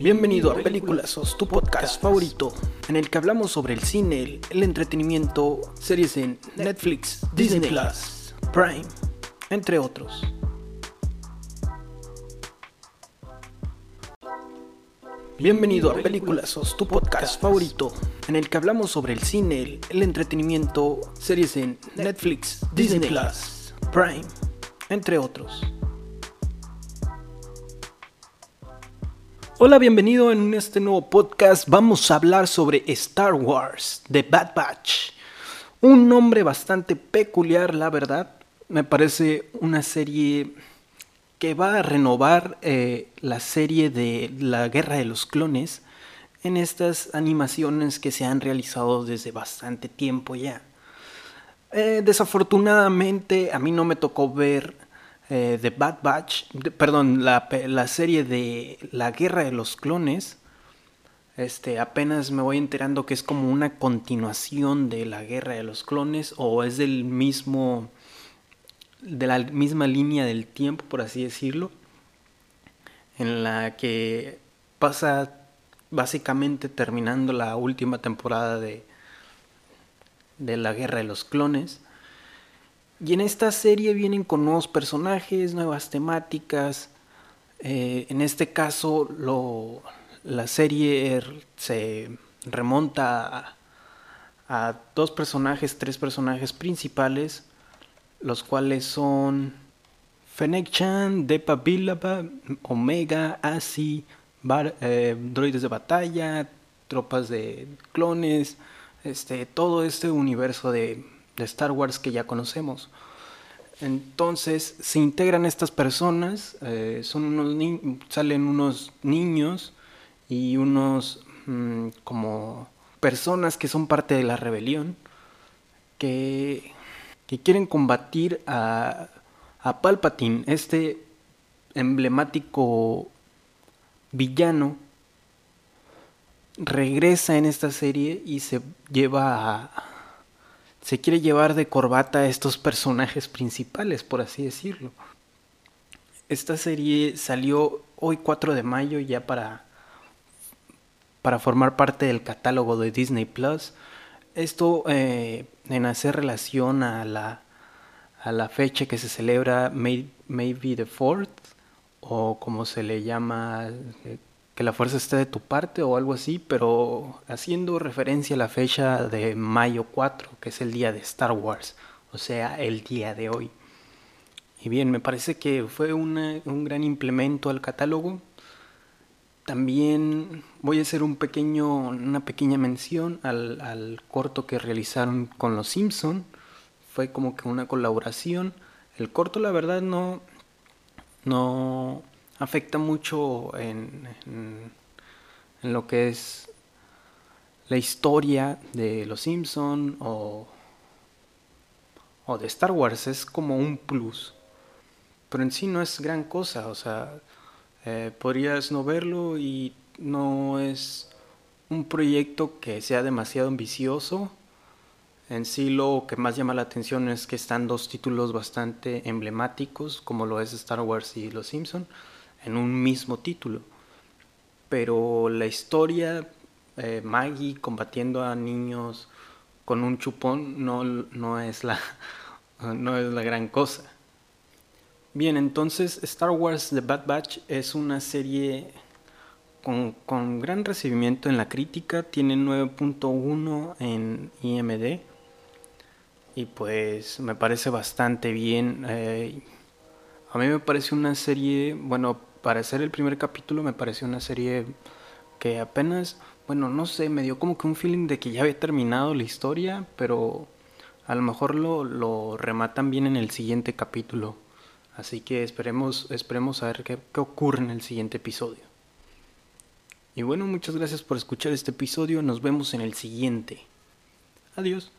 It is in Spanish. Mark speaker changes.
Speaker 1: Bienvenido a Películas, tu podcast favorito, en el que hablamos sobre el cine, el entretenimiento, series en Netflix, Disney Plus, Prime, entre otros. Bienvenido a Películas, tu podcast favorito, en el que hablamos sobre el cine, el entretenimiento, series en Netflix, Disney Plus, Prime, entre otros. Hola, bienvenido en este nuevo podcast. Vamos a hablar sobre Star Wars, The Bad Batch. Un nombre bastante peculiar, la verdad. Me parece una serie que va a renovar eh, la serie de la Guerra de los Clones en estas animaciones que se han realizado desde bastante tiempo ya. Eh, desafortunadamente a mí no me tocó ver eh, The Bad Batch, perdón, la, la, serie de La Guerra de los Clones, este, apenas me voy enterando que es como una continuación de La Guerra de los Clones o es del mismo, de la misma línea del tiempo, por así decirlo, en la que pasa básicamente terminando la última temporada de, de La Guerra de los Clones. Y en esta serie vienen con nuevos personajes, nuevas temáticas. Eh, en este caso, la serie se remonta a, dos personajes, tres personajes principales, los cuales son Fennec Chan, Depa Bilaba, Omega, Asi, eh, droides de batalla, tropas de clones, este, todo este universo de de Star Wars que ya conocemos. Entonces se integran estas personas, eh, son unos salen unos niños y unos mm, como personas que son parte de la rebelión que, que quieren combatir a, a Palpatine, este emblemático villano regresa en esta serie y se lleva a, se quiere llevar de corbata a estos personajes principales, por así decirlo. Esta serie salió hoy 4 de mayo ya para, para formar parte del catálogo de Disney Plus. Esto eh, en hacer relación a la, a la fecha que se celebra May, Maybe the Fourth o como se le llama eh, que la fuerza esté de tu parte o algo así, pero haciendo referencia a la fecha de mayo 4, que es el día de Star Wars, o sea, el día de hoy. Y bien, me parece que fue un gran implemento al catálogo. También voy a hacer un pequeño, una pequeña mención al, al corto que realizaron con los Simpson. Fue como que una colaboración. El corto, la verdad, no, no, afecta mucho en, lo que es la historia de Los Simpson o, o de Star Wars. Es como un plus. Pero en sí no es gran cosa. O sea, eh, podrías no verlo y no es un proyecto que sea demasiado ambicioso. En sí lo que más llama la atención es que están dos títulos bastante emblemáticos, como lo es Star Wars y Los Simpson en un mismo título. Pero la historia, eh, Maggie combatiendo a niños con un chupón no, no, es la, no es la gran cosa. Bien, entonces Star Wars The Bad Batch es una serie con, con gran recibimiento en la crítica, tiene 9.1 en IMD y pues me parece bastante bien. Eh, a mí me parece una serie, bueno, para ser el primer capítulo me pareció una serie que apenas, bueno, no sé, me dio como que un feeling de que ya había terminado la historia, pero a lo mejor lo, rematan bien en el siguiente capítulo. Así que esperemos, esperemos a ver qué ocurre en el siguiente episodio. Y bueno, muchas gracias por escuchar este episodio. Nos vemos en el siguiente. Adiós.